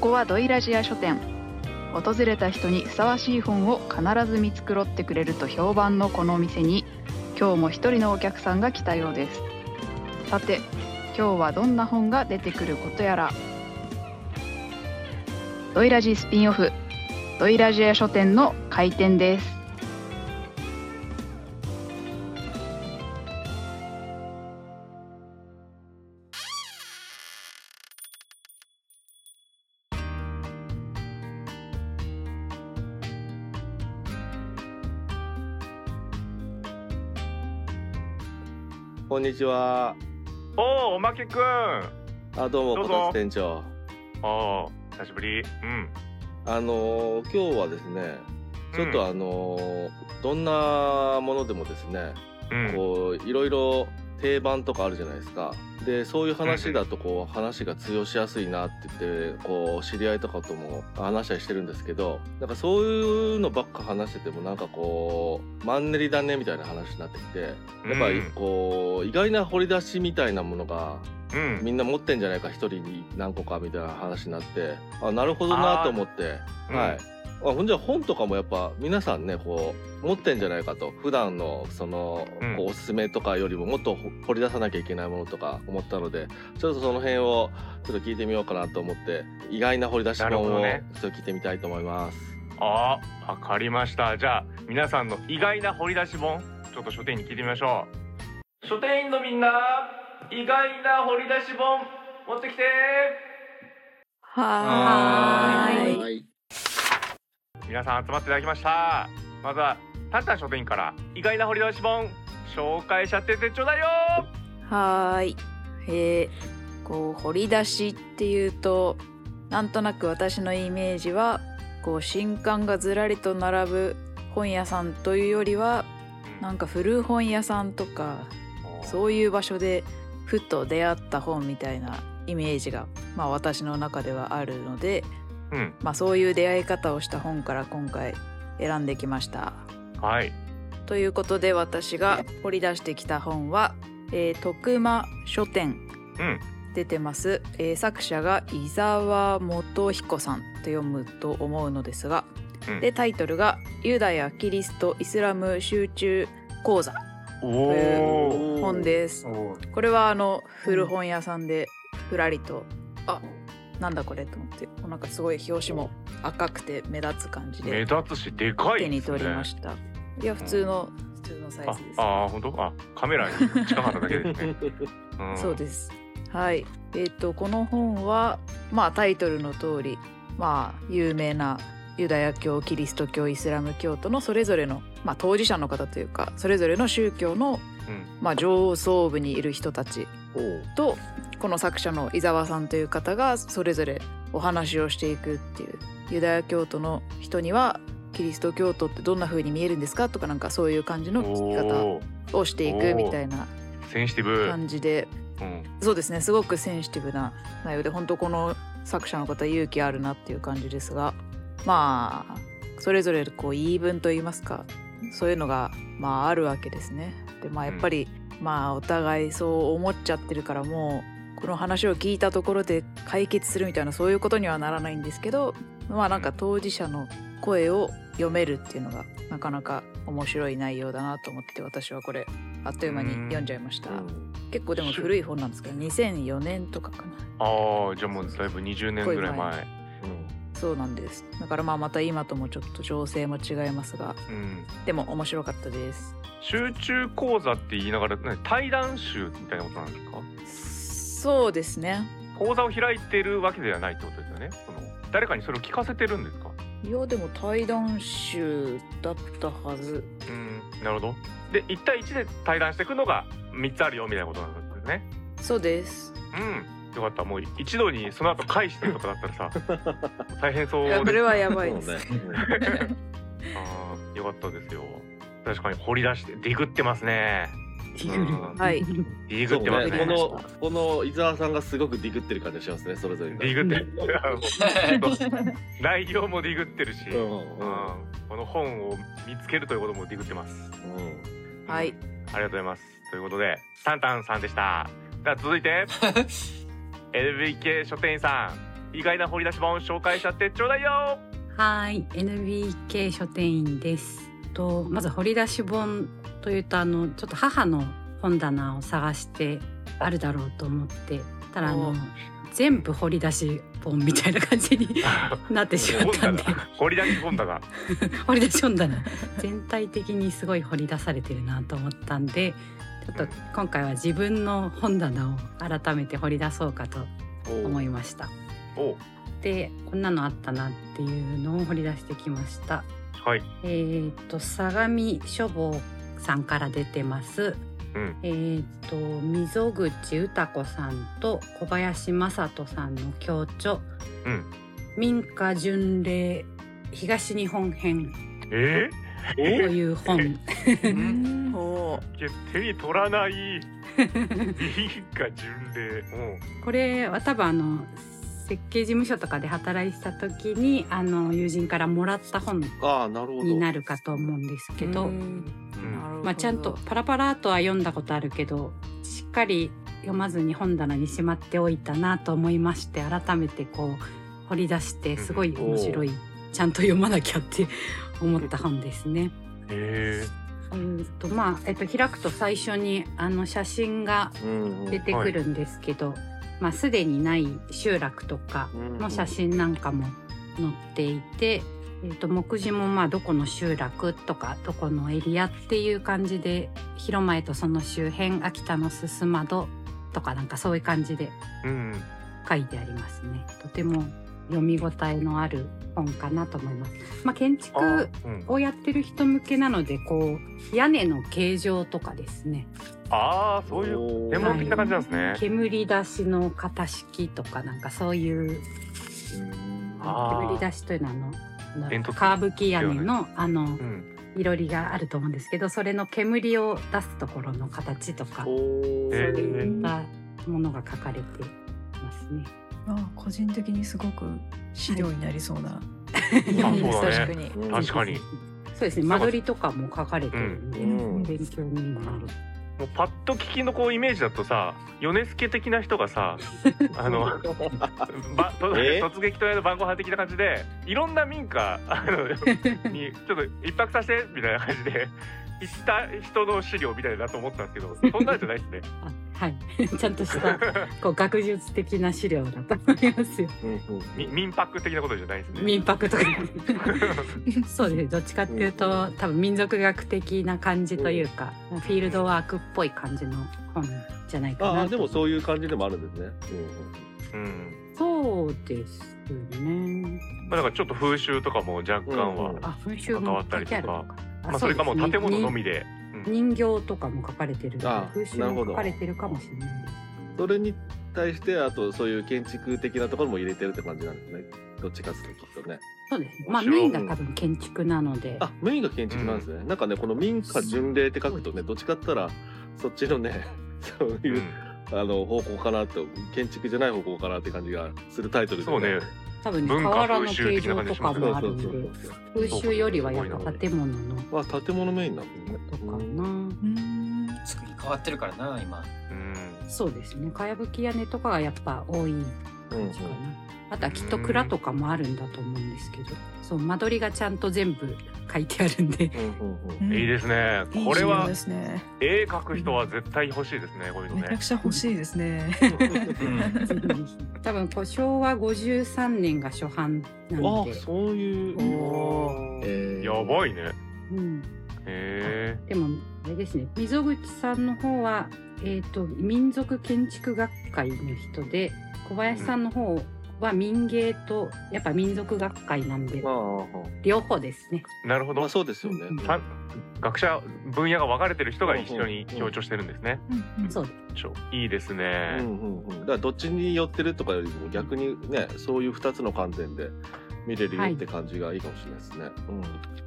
こはドイラジア書店。訪れた人にふさわしい本を必ず見繕ってくれると評判のこのお店に今日も一人のお客さんが来たようです。さて今日はどんな本が出てくることやら。ドイラジスピンオフドイラジア書店の開店です。にちは。おお、おまけくん。あ、どうも、こたつ店長。おお、久しぶり。うん。あのー今日はですね、ちょっとあのーどんなものでもですね、うん。こう、いろいろ定番とかあるじゃないですか。で、そういう話だと、こう、話が通用しやすいなって言って、こう、知り合いとかとも話したりしてるんですけど、なんかそういうのばっか話してても、なんかこう、マンネリだねみたいな話になってきて、やっぱりうん。こう、意外な掘り出しみたいなものが、うん。みんな持ってんじゃないか一人に何個かみたいな話になってあなるほどなと思ってうん。はい、あほんじゃ本とかもやっぱ皆さんねこう持ってんじゃないかと普段のその、うんこうおすすめとかよりももっとほ掘り出さなきゃいけないものとか思ったのでちょっとその辺をちょっと聞いてみようかなと思って意外な掘り出し本をちょっと聞いてみたいと思います。あー、わかりました。じゃあ、皆さんの意外な掘り出し本、ちょっと書店員に聞いてみましょう。書店員のみんな、意外な掘り出し本、持ってきてはーいはい皆さん集まっていただきました。まずは、タンタン書店員から、意外な掘り出し本、紹介しちゃっててちょうだいよはーい。えー、こう掘り出しっていうとなんとなく私のイメージはこう新刊がずらりと並ぶ本屋さんというよりはなんか古本屋さんとかそういう場所でふと出会った本みたいなイメージが、まあ、私の中ではあるので、うん。まあ、そういう出会い方をした本から今回選んできました。はい。ということで私が掘り出してきた本は、えー徳間書店うん。出てます、えー作者が伊沢元彦さんと読むと思うのですが、うんでタイトルが「ユダヤ・キリスト・イスラム集中講座」おとお。いう本です。これはあの古本屋さんでふらりとあなんだこれと思ってなんかすごい表紙も赤くて目立つ感じ目で立つし、でかい手に。取りました。いや普通の普通のサイあズです。あー、本当？あ、カメラに近かっただけですね。んそうです。はい。えっ、とこの本はまあタイトルの通り、まあ有名なユダヤ教、キリスト教、イスラム教徒のそれぞれのまあ当事者の方というか、それぞれの宗教のうん。まあ上層部にいる人たちとこの作者の伊沢さんという方がそれぞれお話をしていくっていうユダヤ教徒の人にはキリスト教徒ってどんな風に見えるんですか？とかなんかそういう感じの聞き方をしていくみたいなセンシティブ。感じでうん。そうですねすごくセンシティブな内容で本当この作者の方勇気あるなっていう感じですがまあそれぞれこう言い分といいますかそういうのがまああるわけですね。でまあやっぱり、まあお互いそう思っちゃってるからもうこの話を聞いたところで解決するみたいなそういうことにはならないんですけどまあなんか当事者の声を読めるっていうのがなかなか面白い内容だなと思って私はこれあっという間に読んじゃいました。結構でも古い本なんですけど2004年とかかなああ、じゃあもうだいぶ20年ぐらい前。そうなんですだからまあまた今ともちょっと情勢も違いますがうん。でも面白かったです集中講座って言いながら、ね、対談集みたいなことなんですか？そうですね講座を開いてるわけではないってことですよね？その誰かにそれを聞かせてるんですか？いやでも対談集だったはずうん、なるほど。で、1対1で対談していくのが3つあるよみたいなことなんですね。そうですうん。よかった。もう一度にその後返してとかだったらさ、大変そういやそれで。はやばいです、ね。ああ、よかったですよ。確かに掘り出して、ディグってますね。うんはいディグってますね。ね、このこの伊沢さんがすごくディグってる感じがしますねそれぞれがディグってる。内容もディグってるし、うんうんこの本を見つけるということもディグってます。うんはいありがとうございます。ということで、タンタンさんでした。では続いて、LBK 書店員さん、意外な掘り出し本紹介しちゃってちょうだいよ。はい、NBK 書店員です。とまず掘り出し本というとあのちょっと母の本棚を探してあるだろうと思ってたらあのお全部掘り出し本みたいな感じに なってしまったんで。掘り出し本棚。掘り出し本棚。全体的にすごい掘り出されてるなと思ったんでちょっと今回は自分の本棚を改めて掘り出そうかと思いました。おでこんなのあったなっていうのを掘り出してきました。はい。えー、と相模書房さんから出てます。うん。えー、と溝口歌子さんと小林正人さんの共著。うん。民家巡礼東日本編。えという本。手に取らない。いいか巡礼。これは多分あの設計事務所とかで働いてた時にあの友人からもらった本ああなるほど。になるかと思うんですけどまあ、ちゃんとパラパラとは読んだことあるけどしっかり読まずに本棚にしまっておいたなと思いまして改めてこう掘り出してすごい面白い、ちゃんと読まなきゃって思った本ですね。へうんとまあ、えっと、開くと最初にあの写真がうんうん。出てくるんですけど、まあ、すでにない集落とかの写真なんかも載っていて、えー、と目次もまあどこの集落とかどこのエリアっていう感じで広前とその周辺秋田のすす窓とかなんかそういう感じでえうん。書いてありますね。とても読み応えのある本かなと思います。まあ、建築をやってる人向けなのでこう屋根の形状とかですね。あーそういうう専門的な感じなんですね。煙出しの型式とかなんかそういう煙出しというのはあのカーブキ屋根のあのうん。いろりがあると思うんですけどそれの煙を出すところの形とかそうーいったものが書かれてますね。あ個人的にすごく資料になりそうな、あそうだね。確かに。うん確かに。そうですね。間取りとかも書かれてるんで、うん。勉強にもなる。もうパッと聞きのこうイメージだとさ米助的な人がさ あのば 突撃隊の晩ご飯的な感じでいろんな民家あの にちょっと一泊させてみたいな感じで行った人の資料みたいだと思ったんですけどそんなんじゃないですね。あはいちゃんとしたこう学術的な資料だと思いますよ。うんうんみ民泊的なことじゃないですね。民泊とかそうですどっちかっていうと多分民族学的な感じというか、フィールドワークっぽい感じの本じゃないかなとああでもそういう感じでもあるんですね。うん。そうですねまあだからちょっと風習とかも若干は、関わもったりとかまあそれかもう建物のみで。人形とかも書かれてる風習も書かれてるかもしれないですそれに対してあとそういう建築的なところも入れてるって感じなんですね。どっちかっていうときっとね。そうですね。まあメインが多分建築なので。あメインが建築なんですね。なんかねこの民家巡礼って書くとねどっちかって言ったらそっちのね そういう、うん。あの方向かなと建築じゃない方向かなって感じがするタイトルでそうね。多分ね文化瓦の形状とかそうそうもあるんでそう風習よりはやっぱ建物の。あ建物メインなんですね。とかな、うん作り変わってるからな今。うん。そうですね。かやぶき屋根とかがやっぱ多いうんうん感じかな、あとはきっと蔵とかもあるんだと思うんですけどそう間取りがちゃんと全部書いてあるんでうんいいですね。これはですね絵描く人は絶対欲しいですね。こういうのねめちゃく。ちゃ欲しいですね 多分こう昭和53年が初版なので、あそういう。おえーやばいね。うん、へえ。でもあれですね溝口さんの方は、えー、と民族建築学会の人で小林さんの方は民芸とやっぱ民族学会なんであああ両方ですね。なるほどあまあ。そうですよね。うん学者分野が分かれてる人が一緒に強調してるんですね。そうですちょいいですうんね。うんうん。だからどっちに寄ってるとかよりも逆にねそういう二つの観点で見れるよって感じがいいかもしれないですね。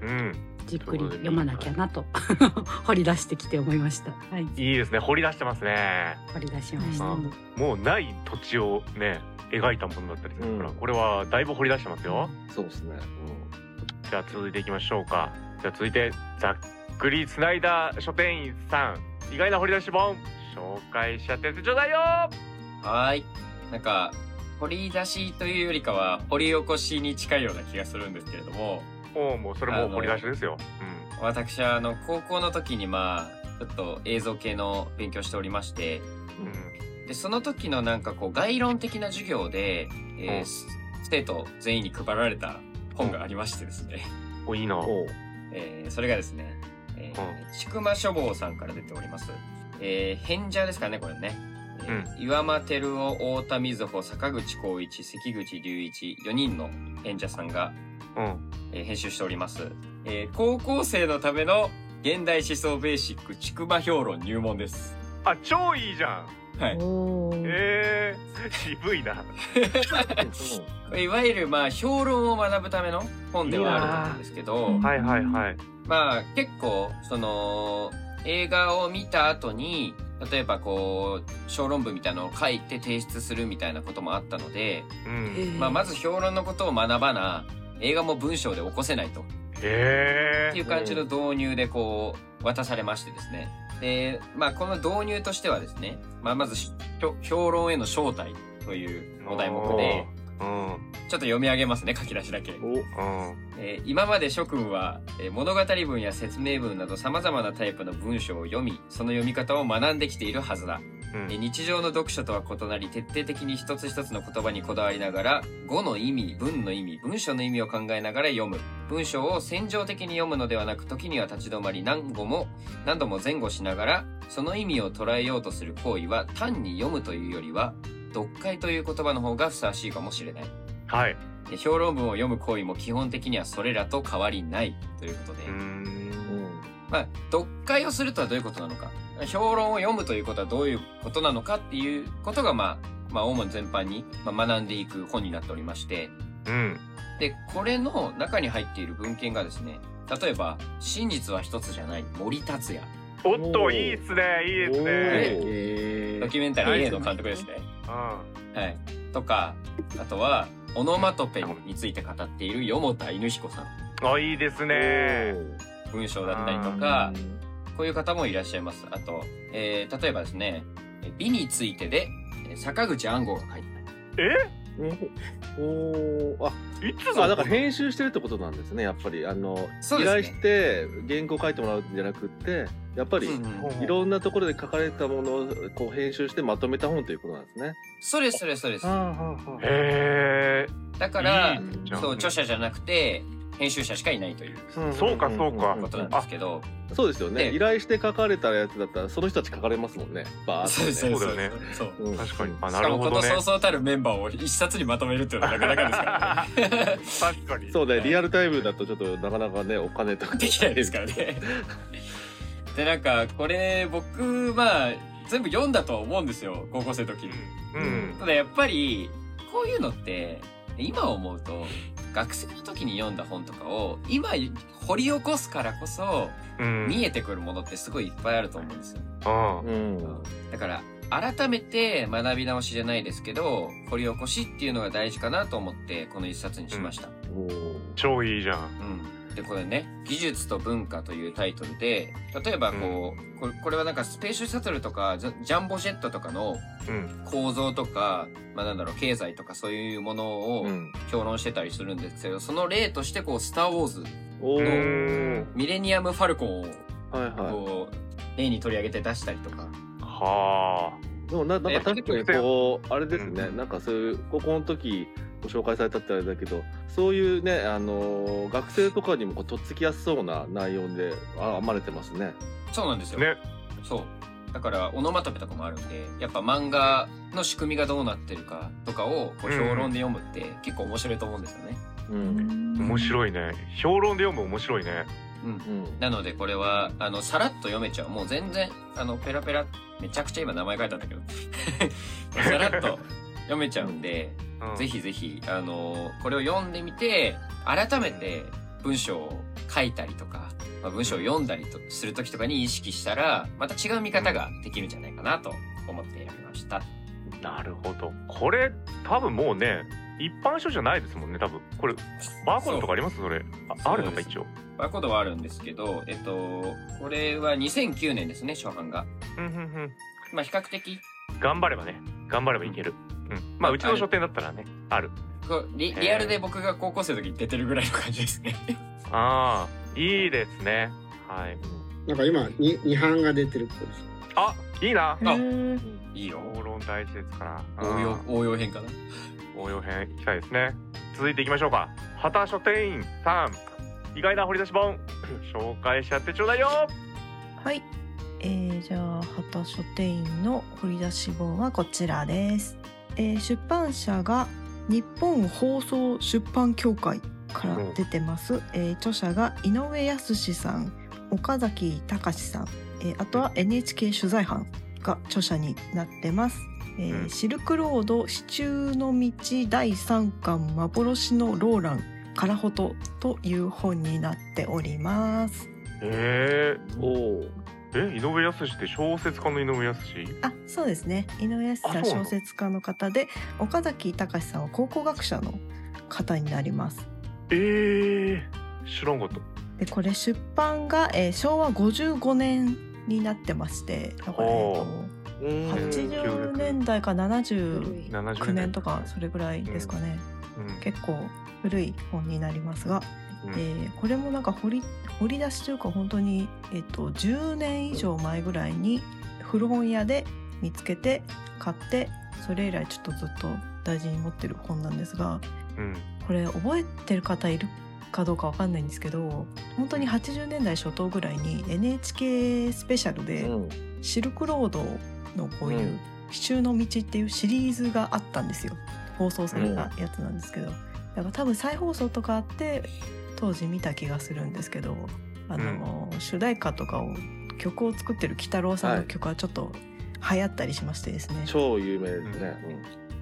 うん。じっくり読まなきゃなと 掘り出してきて思いました。はい、いいですね。掘り出してますね。掘り出しました。うんもうない土地をね描いたものだったりするから、うんこれはだいぶ掘り出してますよ。うん。そうですね。じゃあ続いていきましょうか。じゃあ続いてざっくりつないだ書店員さん意外な掘り出し本紹介しちゃってちょうだいよ。はーいなんか掘り出しというよりかは掘り起こしに近いような気がするんですけれどもおおもうそれも掘り出しですよ。私はあの高校の時にまあちょっと映像系の勉強しておりましてうん。うん。でその時のなんかこう概論的な授業で、えーうん生徒全員に配られた本がありましてですね、おいいな。えーそれがですね、えー、千曲書房さんから出ております。えー、返者ですからね、これね。えー岩間照夫、太田瑞穂、坂口浩一、関口隆一、4人の演者さんが、うん。えー編集しております。えー高校生のための現代思想ベーシック、ちくま評論入門です。あ超いいじゃん。はい。ええ渋いな。いわゆる、まあ、評論を学ぶための本ではあると思うんですけど、はいはいはい。まあ結構その映画を見た後に例えばこう小論文みたいなのを書いて提出するみたいなこともあったので、うん。まあ、まず評論のことを学ばな映画も文章で起こせないとっへえ。ていう感じの導入でこう渡されましてですねでまあこの導入としてはですね、まあ、まずし評評論への招待というお題目でうん。ちょっと読み上げますね書き出しだけ。おうん。えー今まで諸君は、えー物語文や説明文など様々なタイプの文章を読み、その読み方を学んできているはずだ。うんえー日常の読書とは異なり、徹底的に一つ一つの言葉にこだわりながら、語の意味、文の意味、文章の意味を考えながら読む。文章を戦場的に読むのではなく、時には立ち止まり何語も、何度も前後しながら、その意味を捉えようとする行為は、単に読むというよりは、読解という言葉の方がふさわしいかもしれない。はい。で評論文を読む行為も基本的にはそれらと変わりないということで、うーん。まあ、読解をするとはどういうことなのか、評論を読むということはどういうことなのかっていうことが、まあ、まあ、主に全般にまあ学んでいく本になっておりまして、うん。で、これの中に入っている文献がですね、例えば、真実は一つじゃない森達也、おっといいっすねいいですね。えドキュメンタリー A の監督ですね。うん。はい。とか、あとは、オノマトペについて語っているよ田犬彦さん。あいいですね。文章だったりとか、こういう方もいらっしゃいます。あと、えー例えばですね、え美についてで、えー坂口安吾が書いてえ？おおあいつぞあだから編集してるってことなんですねやっぱり。あの、ね。頼して原稿書いてもらうんじゃなくってやっぱり、いろんなところで書かれたものをこう編集してまとめた本ということなんですね。そうです、そうです、そうです。へえ。だからそう、著者じゃなくて、編集者しかいないというそうかそうかことなんですけど、そうですよねで依頼して書かれたやつだったらその人たち書かれますもんねバーそうです、ッとそうだよねそう。うん確かに。あしかもこのなるほどね。そうそうたるメンバーを一冊にまとめるっていうのはなかなかですからね。確かに。そうねリアルタイムだとちょっとなかなかねお金とかできないですからね。で、なんか、これ、僕、まあ、全部読んだとは思うんですよ、高校生の時に。うん。ただやっぱり、こういうのって、今思うと、学生の時に読んだ本とかを、今掘り起こすからこそ、うん。見えてくるものってすごいいっぱいあると思うんですよ。うん。うんだから、改めて学び直しじゃないですけど、掘り起こしっていうのが大事かなと思って、この一冊にしました。おー超いいじゃん。うん。で、これね、技術と文化というタイトルで、例えばこう、これこれはなんかスペースシャトルとか、ジャジャンボジェットとかのうん。構造とか、まあなんだろう、経済とかそういうものをうん評論してたりするんですけど、その例としてこう、スターウォーズ、おうーん。ミレニアム・ファルコンをはいはこう、例に取り上げて出したりとか。はあ。いでもななんか確かにこうあれですね、うんなんかそういう高校の時ご紹介されたってあれだけどそういうねあのー学生とかにもこうとっつきやすそうな内容であ編まれてますね。そうなんですよ。ね。そう。だから、オノマトペとかもあるんで、やっぱ漫画の仕組みがどうなってるかとかをこう評論で読むって結構面白いと思うんですよね。うん面白いね。評論で読む面白いね。うん。うんなのでこれは、あの、さらっと読めちゃう。もう全然、あの、ペラペラ、めちゃくちゃ今名前書いたんだけど、さらっと読めちゃうんで、うんぜひぜひ、あの、これを読んでみて、改めて文章を書いたりとか、まあ、文章を読んだりとするときとかに意識したら、また違う見方ができるんじゃないかなと思って選びました。なるほど。これ多分もうね、一般書じゃないですもんね。多分これバーコードとかあります？それ。ああるのか一応？バーコードはあるんですけど、えっと、これは2009年ですね、初版が。うんうんうん。まあ、比較的、頑張ればね。頑張ればいける。うん、まあうちの書店だったらねある。こうリリアルで僕が高校生の時に出てるぐらいの感じですね。ああいいですね。はい。なんか今に二版が出てるっぽいです。あいいな。あいいよ。討論大事ですから。応用うん。応用編かな。応用編いきたいですね。続いていきましょうか。旗書店員さん意外な掘り出し本。紹介しちゃってちょうだいよ。はい、えー、じゃあ旗書店員の掘り出し本はこちらです、えー出版社が日本放送出版協会から出てます、えー著者が井上康さん岡崎隆さん、えーあとは NHK 取材班が著者になってます、えーうん。シルクロード支柱の道第3巻幻のローランカラホトという本になっております。えおおー、え井上康って小説家の井上康あそうですね。井上康さん小説家の方で岡崎隆さんは考古学者の方になります。えー、知らんかった。でこれ出版が、えー昭和55年になってましてだから、えーとうん。80年代か79 70年とかそれぐらいですかね、うん。結構古い本になりますが、うん。えーこれもなんか掘り掘り出しというか本当に、えっと10年以上前ぐらいに古本屋で見つけて買ってそれ以来ちょっとずっと大事に持ってる本なんですがうん。これ覚えてる方いるかどうかわかんないんですけど本当に80年代初頭ぐらいに NHK スペシャルでうん「シルクロード」のこういううん「支柱の道」っていうシリーズがあったんですよ。放送されたやつなんですけど、だから多分再放送とかあって当時見た気がするんですけどあの、主題歌とかを曲を作ってる鬼太郎さんの曲はちょっと流行ったりしましてですね、超有名ですね。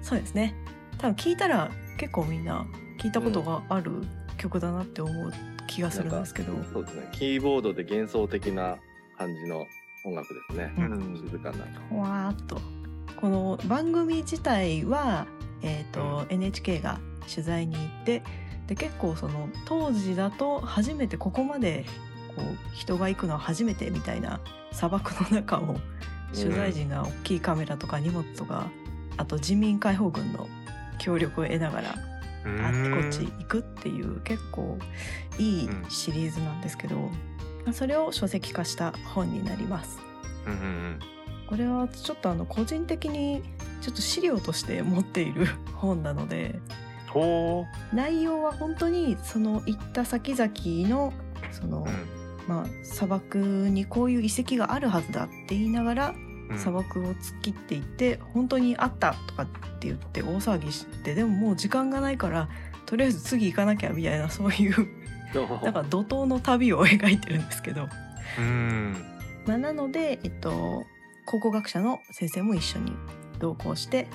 そうですね。多分聞いたら結構みんな聞いたことがある曲だなって思う気がするんですけど、うんそうですね。キーボードで幻想的な感じの音楽ですね。うん。静かな。ふわーっと。この番組自体は、えーと NHK が取材に行ってで結構その当時だと初めてここまでこう人が行くのは初めてみたいな砂漠の中を取材陣が大きいカメラとか荷物とか、あと人民解放軍の協力を得ながらあっちこっち行くっていう結構いいシリーズなんですけど、まあそれを書籍化した本になります。うんうんこれはちょっとあの個人的にちょっと資料として持っている本なのでほ内容は本当にその行った先々のその、う、うん。まあ、砂漠にこういう遺跡があるはずだって言いながらうん。砂漠を突っ切っていって本当にあったとかって言って大騒ぎしてでももう時間がないからとりあえず次行かなきゃみたいなそういうなんか怒涛の旅を描いてるんですけど、うん。まあ、なので、えっと、考古学者の先生も一緒に同行して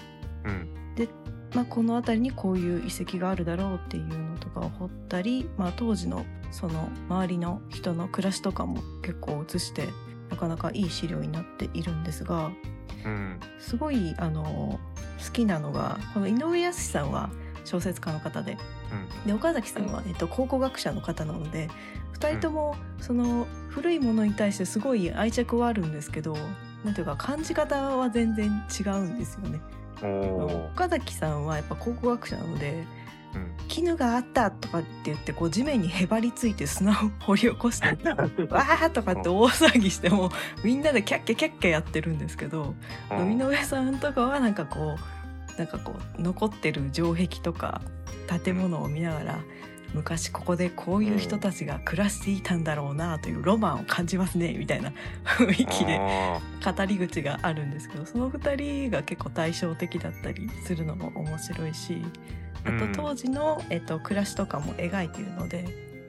うんまあ、この辺りにこういう遺跡があるだろうっていうのとかを掘ったり、まあ、当時のその周りの人の暮らしとかも結構映してなかなかいい資料になっているんですがうん。すごいあの好きなのがこの井上康さんは小説家の方でで岡崎さんは、えっと、考古学者の方なので2人ともその古いものに対してすごい愛着はあるんですけどなんていうか感じ方は全然違うんですよね。岡崎さんはやっぱ考古学者なのでうん。絹があったとかって言ってこう地面にへばりついて砂を掘り起こして わーとかって大騒ぎしてもみんなでキャッキャキャッキャやってるんですけどうん。井上さんとかはなんかこうなんかこう残ってる城壁とか建物を見ながら昔ここでこういう人たちが暮らしていたんだろうなというロマンを感じますねみたいな雰囲気であ語り口があるんですけどその2人が結構対照的だったりするのも面白いしあとうん。当時の、えっと、暮らしとかも描いているので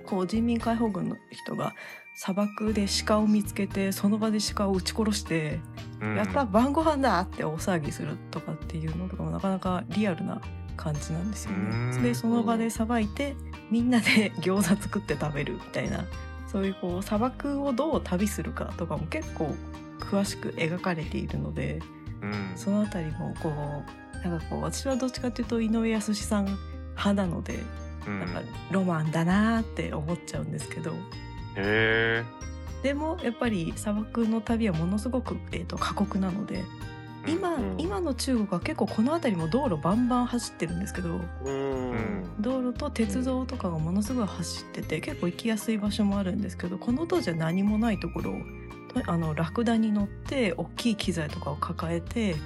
こう人民解放軍の人が砂漠で鹿を見つけてその場で鹿を撃ち殺してやった晩ご飯だって大騒ぎするとかっていうのとかもなかなかリアルな感じなんですようん。ね。でその場でさばいてみんなで 餃子作って食べるみたいなそういうこう砂漠をどう旅するかとかも結構詳しく描かれているのでうん。そのあたりもこうなんかこう私はどっちかっていうと井上康さん派なのでうん。なんかロマンだなーって思っちゃうんですけど。へでもやっぱり砂漠の旅はものすごく、えー、と過酷なのでー今、うん。今の中国は結構この辺りも道路バンバン走ってるんですけどうん。道路と鉄道とかがものすごい走ってて結構行きやすい場所もあるんですけどこの当時は何もないところをとあのラクダに乗って大きい機材とかを抱えて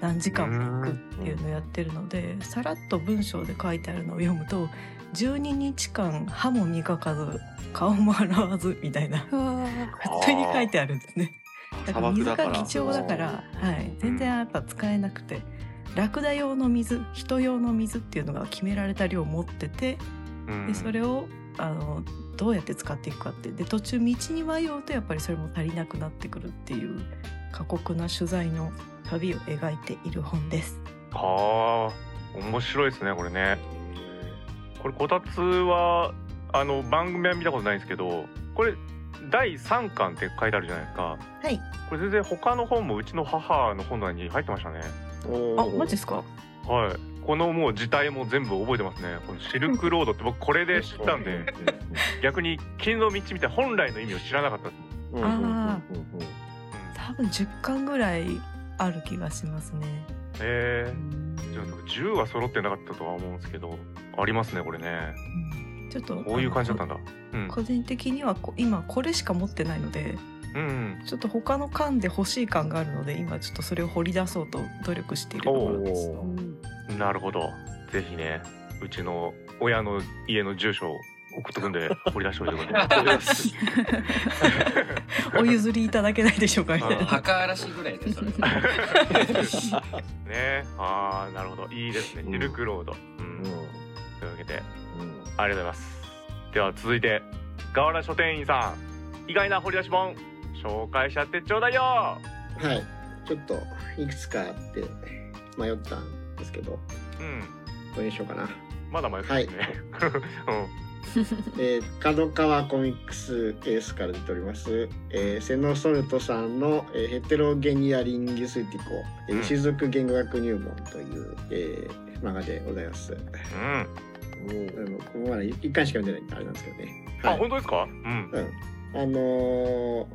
何時間も行くっていうのをやってるのでさらっと文章で書いてあるのを読むと12日間歯も磨かず顔も洗わずみたいな普通に書いてあるんですね。だから水が貴重だから、はい、全然やっぱ使えなくて。ラクダ用の水人用の水っていうのが決められた量を持っててうん。でそれをあのどうやって使っていくかって。で途中道に迷うとやっぱりそれも足りなくなってくるっていう過酷な取材の旅を描いている本です。はあ面白いですねこれね。これこたつはあの番組は見たことないんですけどこれ第3巻って書いてあるじゃないですか。はい、これ全然他の本もうちの母の本棚に入ってましたね。あマジですか？はい。このもう字体も全部覚えてますね。このシルクロードって 僕これで知ったんで。逆に金の道みたいな本来の意味を知らなかったです。うん。あ多分10巻ぐらいある気がしますね。へえじゃあ銃は揃ってなかったとは思うんですけどありますねこれね。うんちょっとこういう感じだったんだ。うん。個人的にはこ今これしか持ってないのでうんちょっと他の缶で欲しい缶があるので今ちょっとそれを掘り出そうと努力しているところです。なるほど。ぜひねうちの親の家の住所を送っとくんで 掘り出しておいてくださいお譲りいただけないでしょうかみたいな。墓荒らしぐらいでそれ。ね。ああなるほど。いいですね。うん。シルクロード、うん。うん。というわけで。うんありがとうございます。では続いて河原書店員さん意外な掘り出し本紹介しちゃってちょうだいよ。はい。ちょっといくつかあって迷ったんですけど、うん。どれにしようかな。まだ迷ってますね、えー、角川コミックスエースから出ております、えー、セノソルトさんの、えーヘテロゲニア・リンギスティコ、えうん。ー種族言語学入門という、えー漫画でございます。うんここまで一巻しか読んでないんであれなんですけどね。あはい。本当ですか？うん。あのー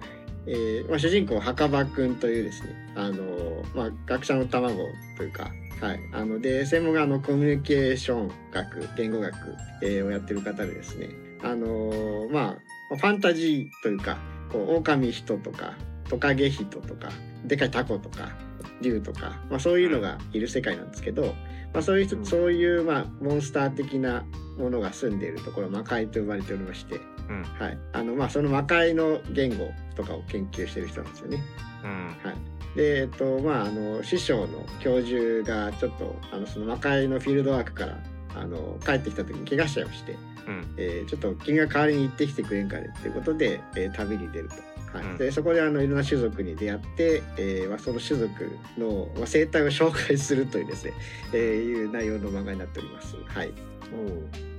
えーまあ、主人公墓場くんというですね、あのーまあ、学者の卵というか、はい、あので専門があのコミュニケーション学言語学、えーをやってる方でですね、あのーまあ、ファンタジーというかこう狼人とかトカゲ人とかでかいタコとか竜とか、まあ、そういうのがいる世界なんですけど、まあ、そういう人、うん。そういう、まあ、モンスター的なものが住んでいるところ魔界と呼ばれておりまして、うん。はい、あのまあその魔界の言語とかを研究してる人なんですよね。うん。はい、でえっとまああの師匠の教授がちょっとあのその魔界のフィールドワークからあの帰ってきた時に怪我しちゃいまして、うん。えーちょっと君が代わりに行ってきてくれんかねっていうことで、えー旅に出ると。はい。うんでそこであのいろんな種族に出会って、えーまあ、その種族の、まあ、生態を紹介するというですね、えーいう内容の漫画になっております。はい。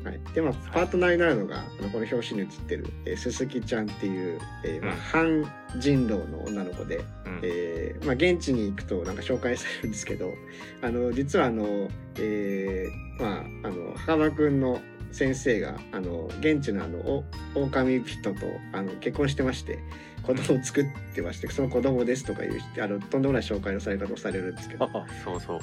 はい、でまあパートナーになるのがあのこの表紙に写ってる、えー、すすきちゃんっていう、えーまあ、うん。半人狼の女の子で、うん。えーまあ、現地に行くとなんか紹介されるんですけどあの実はあの、えーまああの墓場くんの先生があの現地のあのお狼人とあの結婚してまして子供を作ってましてその子供ですとかいうあのとんでもない紹介のされ方をされるんですけど。そうそう。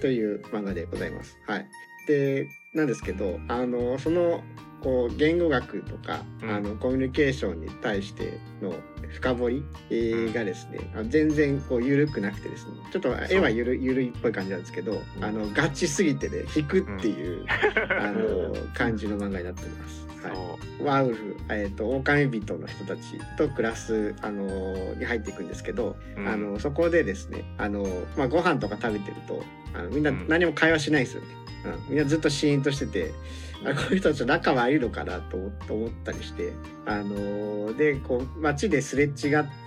という漫画でございます。はい、でなんですけどあのそのこう言語学とか、うん。あのコミュニケーションに対しての深掘り、えーがですねあ全然こう緩くなくてですねちょっと絵はゆるゆるいっぽい感じなんですけど、うん。あのガチすぎてね引くっていう、あの 感じの漫画になっております。はい。そワウルフ、えー、と狼人の人たちと暮らす、あのに入っていくんですけど、う、うん。あのそこでですねあの、まあ、ご飯とか食べてるとあのみんなうん。何も会話しないですよね、うん、みんなずっとシーンとしててあこういう人たちの仲悪いのかなと思ったりして。あのでこう街ですれ違っ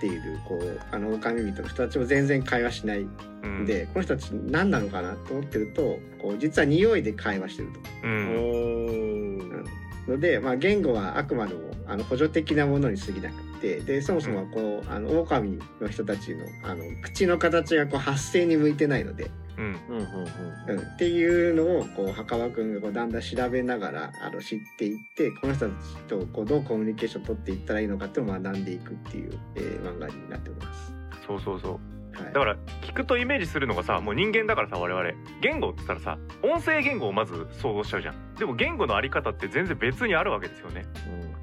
ているこうあの狼人の人たちも全然会話しない。うん。んで、この人たち何なのかなと思ってるとこう実は匂いで会話してると。うん。ので、まあ、言語はあくまでもあの補助的なものに過ぎなくてでそもそもはこう、あの狼の人たちのあの口の形がこう発声に向いてないので、うんうんうんうん、っていうのをこう墓場君がこうだんだん調べながらあの知っていってこの人たちとこうどうコミュニケーションを取っていったらいいのかっていうのを学んでいくっていう、えー漫画になっております。そうそうそう。はい。だから聞くとイメージするのがさもう人間だからさ我々言語って言ったらさ音声言語をまず想像しちゃうじゃん。でも言語のあり方って全然別にあるわけですよね。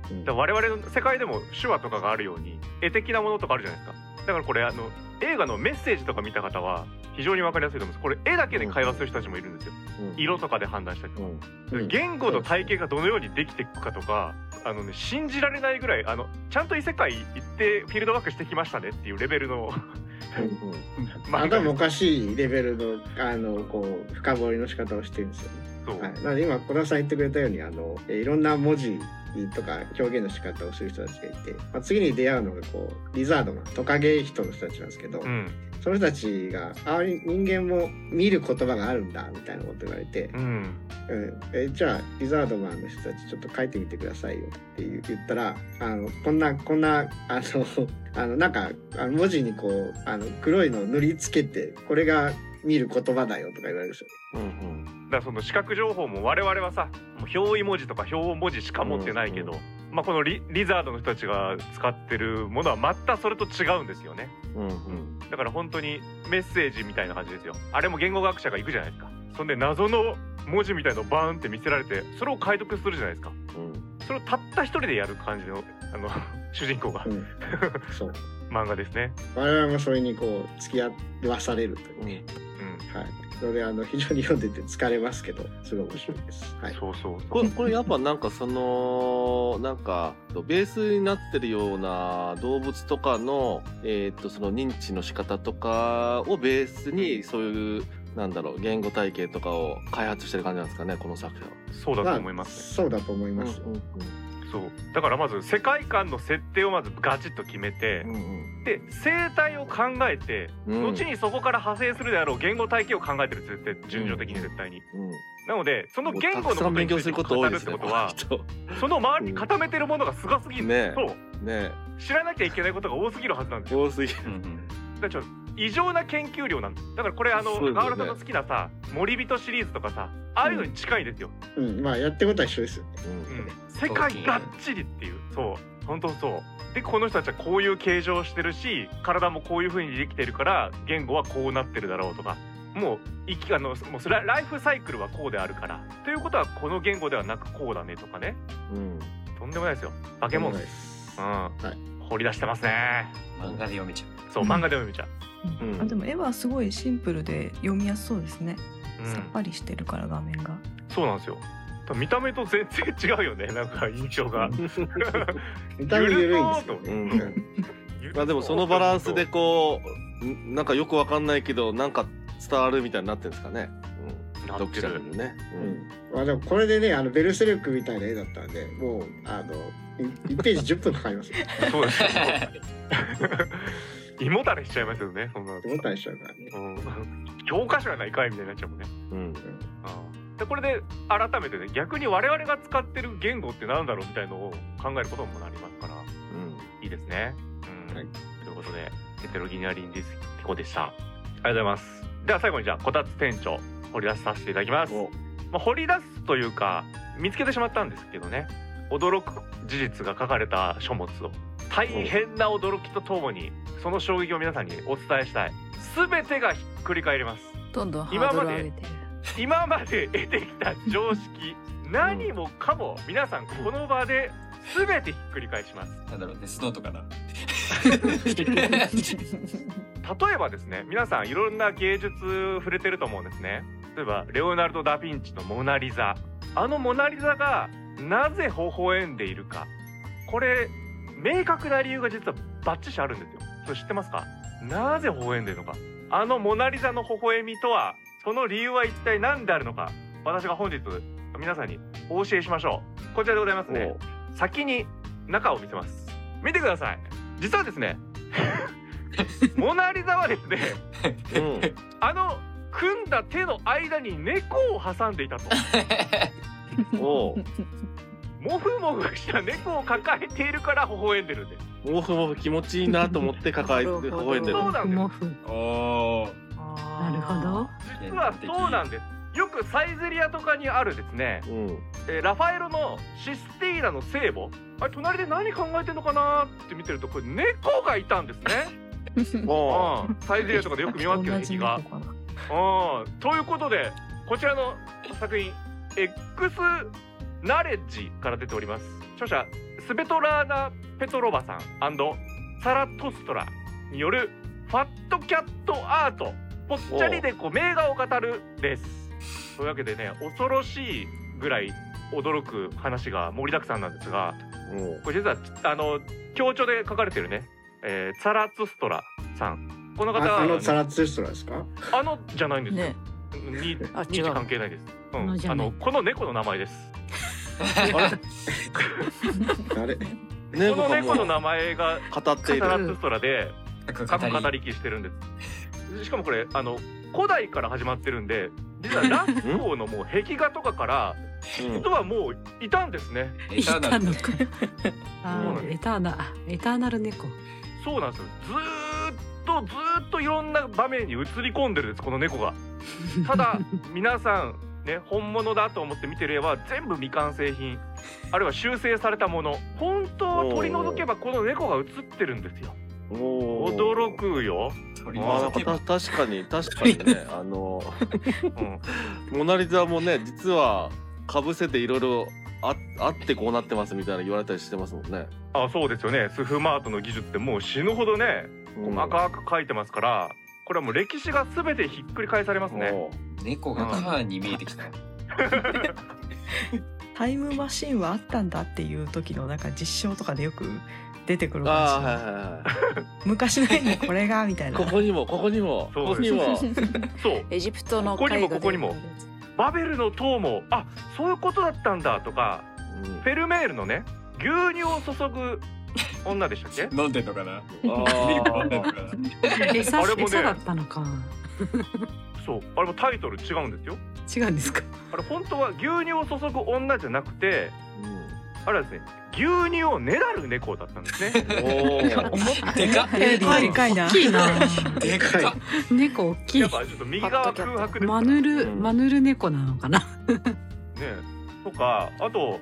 うん。だから我々の世界でも手話とかがあるように絵的なものとかあるじゃないですかだからこれあの映画のメッセージとか見た方は非常に分かりやすいと思うんです。これ絵だけで会話する人たちもいるんですよ。うん。色とかで判断したりとかうん。言語の体系がどのようにできていくかとかあのね信じられないぐらいあのちゃんと異世界行ってフィールドワークしてきましたねっていうレベルの 漫画です。頭おかしいレベルのあのこう深掘りの仕方をしてるんですよね。はい、なので今小田さん言ってくれたようにあのえいろんな文字とか表現の仕方をする人たちがいて、まあ、次に出会うのがこうリザードマントカゲ人の人たちなんですけど、うん。その人たちが「ああ人間も見る言葉があるんだ」みたいなこと言われてう、ん。うん、えじゃあリザードマンの人たちちょっと書いてみてくださいよって言言ったらあのこんなこんなあの あのなんかあの文字にこうあの黒いのを塗りつけてこれが見る言葉だよとか言われるんですよ。うんだからその視覚情報も我々はさもう表意文字とか表文字しか持ってないけど、うんまあ、このリリザードの人たちが使ってるものは全くそれと違うんですよね。うんうん。だから本当にメッセージみたいな感じですよ。あれも言語学者が行くじゃないですか。そんで謎の文字みたいのをバーンって見せられてそれを解読するじゃないですか。うん。それをたった一人でやる感じのあの 主人公が。うん、そう。漫画ですね。我々もそれにこう付き合わされるというね、うんはい、それであの非常に読んでて疲れますけどすごい面白いです。はい、そうそうこれこれやっぱなんかそのなんかベースになってるような動物とかのえーっとその認知の仕方とかをベースにそういうなんだろう言語体系とかを開発してる感じなんですかねこの作者は。そうだと思いますねそうだと思いますよ。そう。だからまず世界観の設定をまずガチッと決めてうんうん。で生態を考えて、うん。後にそこから派生するであろう言語体系を考えてる絶対順序的に絶対に、うん。なのでその言語のことについて強すること語るってことは このその周りに固めてるものがすごすぎる、ねえ。そう。人ね知らなきゃいけないことが多すぎるはずなんですよ。多すぎる。だからちょっと異常な研究量なんですだからこれあの、ね。ガールさんの好きなさ森人シリーズとかさああいうのに近いですよ、うん、まあやってることは一緒ですよね。うん、世界がっちりっていう。そう。本当そう。でこの人たちはこういう形状をしてるし体もこういう風にできてるから言語はこうなってるだろうとか。もう生きあのもうそれはライフサイクルはこうであるから。ということはこの言語ではなくこうだねとかね。うん。うんとんでもないですよ。化け物。です。うん、はい。掘り出してますね。漫画で読めちゃうそう漫画でも見ちゃう。ん。あでも絵はすごいシンプルで読みやすそうですね、う、うん。さっぱりしてるから画面が。そうなんですよ。見た目と全然違うよねなんか印象が。見た目緩いんですよ。ん。まあでもそのバランスでこうんなんかよくわかんないけどなんか伝わるみたいになってるんですかね。うん、読者にもね。うん、まあでもこれでねあのベルセルクみたいな絵だったんでもうあの1ページ10分かかりますよ。そうですよ 胃もたれしちゃいますよねそんなの思ったりしちゃうからね。うん 教科書やないかいみたいになっちゃうもんね。うん。でこれで改めてね逆に我々が使ってる言語ってなんだろうみたいのを考えることもなりますからうん。いいですね。うんはいということでヘテロギニアリンディスティコでした。ありがとうございます。では最後にじゃあこたつ店長掘り出しさせていただきます。おまあ、掘り出すというか見つけてしまったんですけどね驚く事実が書かれた書物を大変な驚きとともにその衝撃を皆さんにお伝えしたい。全てがひっくり返ります。どんどんハードル上げてる。今まで得てきた常識何もかも皆さんこの場で全てひっくり返します。なんだろうデスノートかな。例えばですね皆さんいろんな芸術触れてると思うんですね。例えばレオナルド・ダ・ヴィンチの「モナ・リザ」あのモナ・リザがなぜ微笑んでいるか。これ明確な理由が実はバッチシあるんですよ。それ知ってますか？なぜ微笑んでいるのか？あのモナ・リザの微笑みとはその理由は一体何であるのか？私が本日皆さんにお教えしましょう。こちらでございますね。先に中を見せます。見てください。実はですね モナ・リザはですねうん。あの組んだ手の間に猫を挟んでいたと。おう。モフモフした猫を抱えているから微笑んでるんですもふもふ気持ちいいなと思って抱えて微笑んでる。そうなんですモフおー。なるほど。実はそうなんです。よくサイゼリアとかにあるですね、うん。えーラファエロのシスティーナの聖母。あれ隣で何考えてんのかなって見てるとこれ猫がいたんですね。もうん。サイゼリアとかでよく見ますけど壁画猫かなうん。ということでこちらの作品 X ナレッジから出ております。著者スベトラーナ・ペトロバさんサラトストラによるファットキャットアートぽっちゃりでこう名画を語るです。というわけでね恐ろしいぐらい驚く話が盛りだくさんなんですがこれ実はあの強調で書かれてるね、えー、サラツストラさん。この方はああのサラツストラですか？あのじゃないんですよ、ね。にあ日違う。関係ないです。うん、あのこの猫の名前です。あれ？こ猫がの猫のも名前がう語っていサる。ラツストラで語過去り語りきしてるんです。しかもこれあの古代から始まってるんで、実はラスコーのもう壁画とかからうん。人はもういたんですね。エターナルエターナエターナル猫。そうなんですよ。ずーっとずーっといろんな場面に映り込んでるんですこの猫が。ただ皆さんね本物だと思って見てる絵は全部未完成品。あるいは修正されたもの。本当を取り除けばこの猫が映ってるんですよ。驚くよ、まあ確かに 確かにねあのうん、モナリザもね実はかぶせていろいろああってこうなってますみたいな言われたりしてますもんね。あそうですよね。スフマートの技術ってもう死ぬほどねうん。細かく描いてますからこれはもう歴史が全てひっくり返されますね。お猫がカーンに見えてきた。タイムマシンはあったんだっていう時のなんか実証とかでよく出てくる感ああはいはいはい。じ昔の絵にこれがみたいな。ここにもここにも。そうここにも。そう。エジプトのここにも絵画でここにも。バベルの塔もあそういうことだったんだとか。うん。フェルメールのね牛乳を注ぐ女でしたっけ？飲んでんのかな？ああれもね餌だったのか そう。あれもタイトル違うんですよ。違うんですか？あれ本当は牛乳を注ぐ女じゃなくてうん。あれはですね牛乳をねだる猫だったんですね。おー。でかっ。でかい。でかいな。大きいな。でかっ猫大きい。やっぱちょっと右側空白でマヌルうん。マヌル猫なのかな？ねとかあと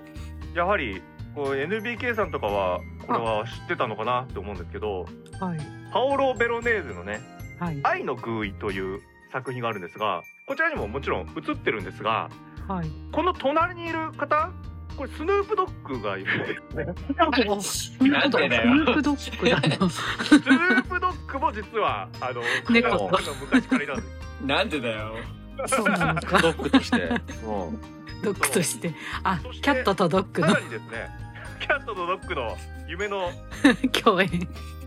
やはりこう NBK さんとかはこれは知ってたのかなって思うんですけどはい。パオロ・ベロネーゼのねはい「愛の寓意」という作品があるんですがこちらにももちろん映ってるんですがはい。この隣にいる方これスヌープドッグがいるんですね。なんでだよスヌープドッグ。だなスヌープドッグも実はあの猫。この昔からいたんです。なんでだよ。そうなのかドッグとして。う。んドッグとして。あキャットとドッグ。のさらにですねキャットとドッグの夢の 共演。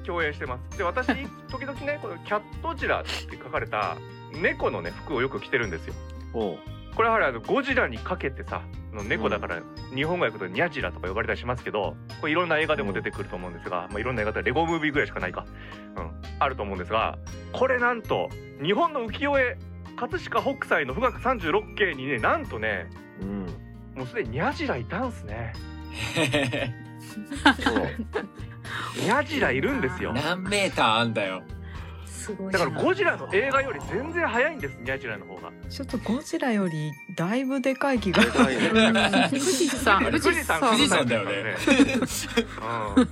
共演してます。で私時々ねこのキャットジラって書かれた猫のね服をよく着てるんですよ。これはやはりあのゴジラにかけてさ猫だから日本語訳だとニャジラとか呼ばれたりしますけどこれいろんな映画でも出てくると思うんですが、まあ、いろんな映画でレゴムービーぐらいしかないか、うん、あると思うんですがこれなんと日本の浮世絵葛飾北斎の富岳三十六景にねなんとねうん。もうすでにニャジラいたんすね。ニャジラいるんですよ。何メーターあんだよすごいだからゴジラの映画より全然早いんですニャジラの方が。ちょっとゴジラよりだいぶでかい気が。でかいね富士山。富士山富士山だよね。うん。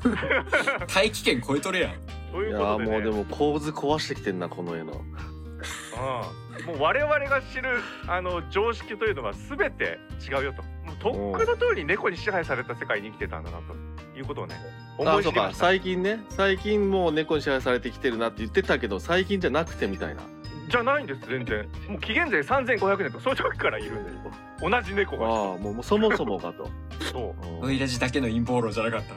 大気圏超えとるやん。といいうやことで、ね、ーもうでも構図壊してきてんなこの絵の。うん、もう我々が知るあの常識というのは全て違うよと。もうとっくの通り猫に支配された世界に生きてたんだなということをね思い知りました。最近ね。最近もう猫に支配されてきてるなって言ってたけど最近じゃなくてみたいな。じゃないんです全然。もう紀元前3500年とそういう時からいるんで同じ猫が。ああもうもうそもそもかと。そう。ノイラジだけの陰謀論じゃなかった。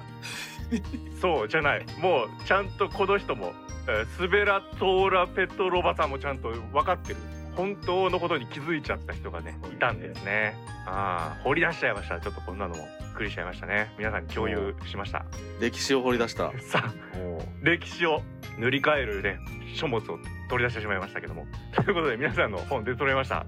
そうじゃない。もうちゃんとこの人も、えースベラトーラ・ペトロバさんもちゃんと分かってる本当のことに気づいちゃった人がねいたんですね。ああ掘り出しちゃいました。ちょっとこんなのもびっくりしちゃいましたね。皆さんに共有しました。歴史を掘り出した。さあ歴史を塗り替えるね書物を取り出してしまいましたけども。ということで皆さんの本出揃いました。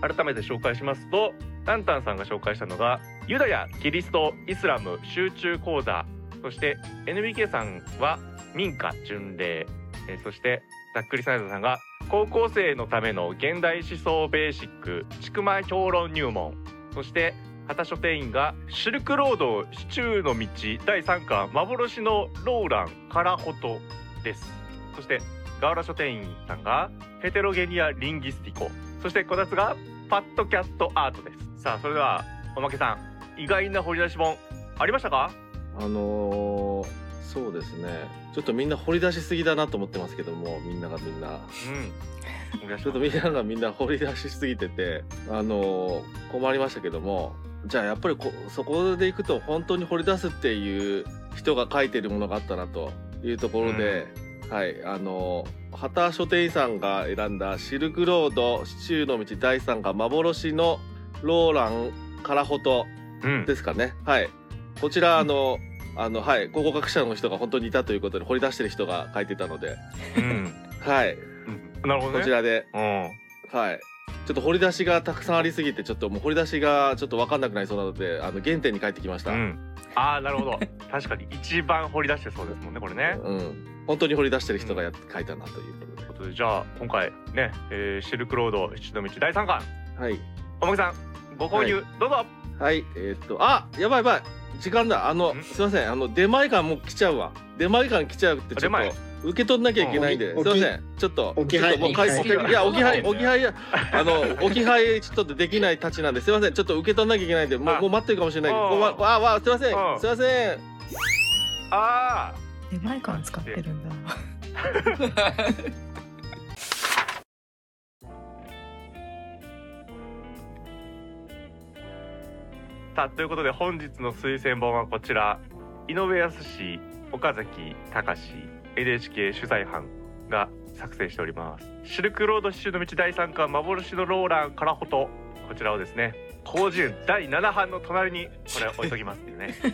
改めて紹介しますとタンタンさんが紹介したのがユダヤキリストイスラム集中講座。そして NBK さんは民家巡礼。えーそしてざっくりサイズさんが高校生のための現代思想ベーシックちくま評論入門。そして畑書店員がシルクロードシチューの道第3巻幻のローランカラホトです。そしてガオラ書店員さんがヘテロゲニア・リンギスティコ。そしてこたつがパッドキャットアートです。さあそれではおまけさん意外な掘り出し本ありましたか？あのーそうですね。ちょっとみんな掘り出しすぎだなと思ってますけどもみんながみんな。うん。ちょっとみんながみんな掘り出しすぎててあのー困りましたけどもじゃあやっぱりこそこでいくと本当に掘り出すっていう人が書いてるものがあったなというところで、はいあのー畑書店員さんが選んだシルクロード市中の道第3が幻のローランカラホトうん。ですかね。はい。こちら、あの、あの、はい、考古学者の人が本当にいたということで、掘り出してる人が書いてたので、うんはい。うんなるほどねこちらで、うんはい。ちょっと掘り出しがたくさんありすぎて、ちょっともう掘り出しがちょっと分かんなくなりそうなので、あの、原点に帰ってきました。うん。うんああなるほど確かに一番掘り出してそうですもんねこれね本当に掘り出してる人がやっ書いたなということということでじゃあ今回ね、えーシルクロード七の道第3巻で。はい。おまけさんご購入、どうぞはい。えーっと、あやばいやばい。時間だ。あのん、すいません。あの、出前館もう来ちゃうわ。出前館来ちゃうって、ちょっと、受け取んなきゃいけないんで、すうんいません。ちょっと、置き配。ちょっともう返す置き配。いや、置き配、置き配、あの、置き配、ちょっとできないたちなんで、すいません。ちょっと受け取んなきゃいけないんで、もう、あ。もう待ってるかもしれないけど、うんここは、あ、わ、すいません。う。んすいません。あ。出前館使ってるんだ さあということで本日の推薦本はこちら。井上康氏岡崎隆 NHK 取材班が作成しております。シルクロード七の道第3巻幻のローランカラホトこちらをですね広辞苑第7版の隣にこれ置いときますっていうね。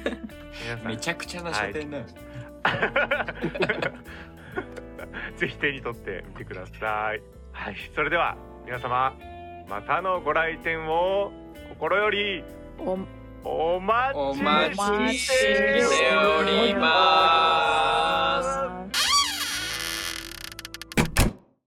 皆さん。めちゃくちゃな書店だ、ぜひ手に取ってみてください。はい、それでは皆様またのご来店を心よりお待ちしております。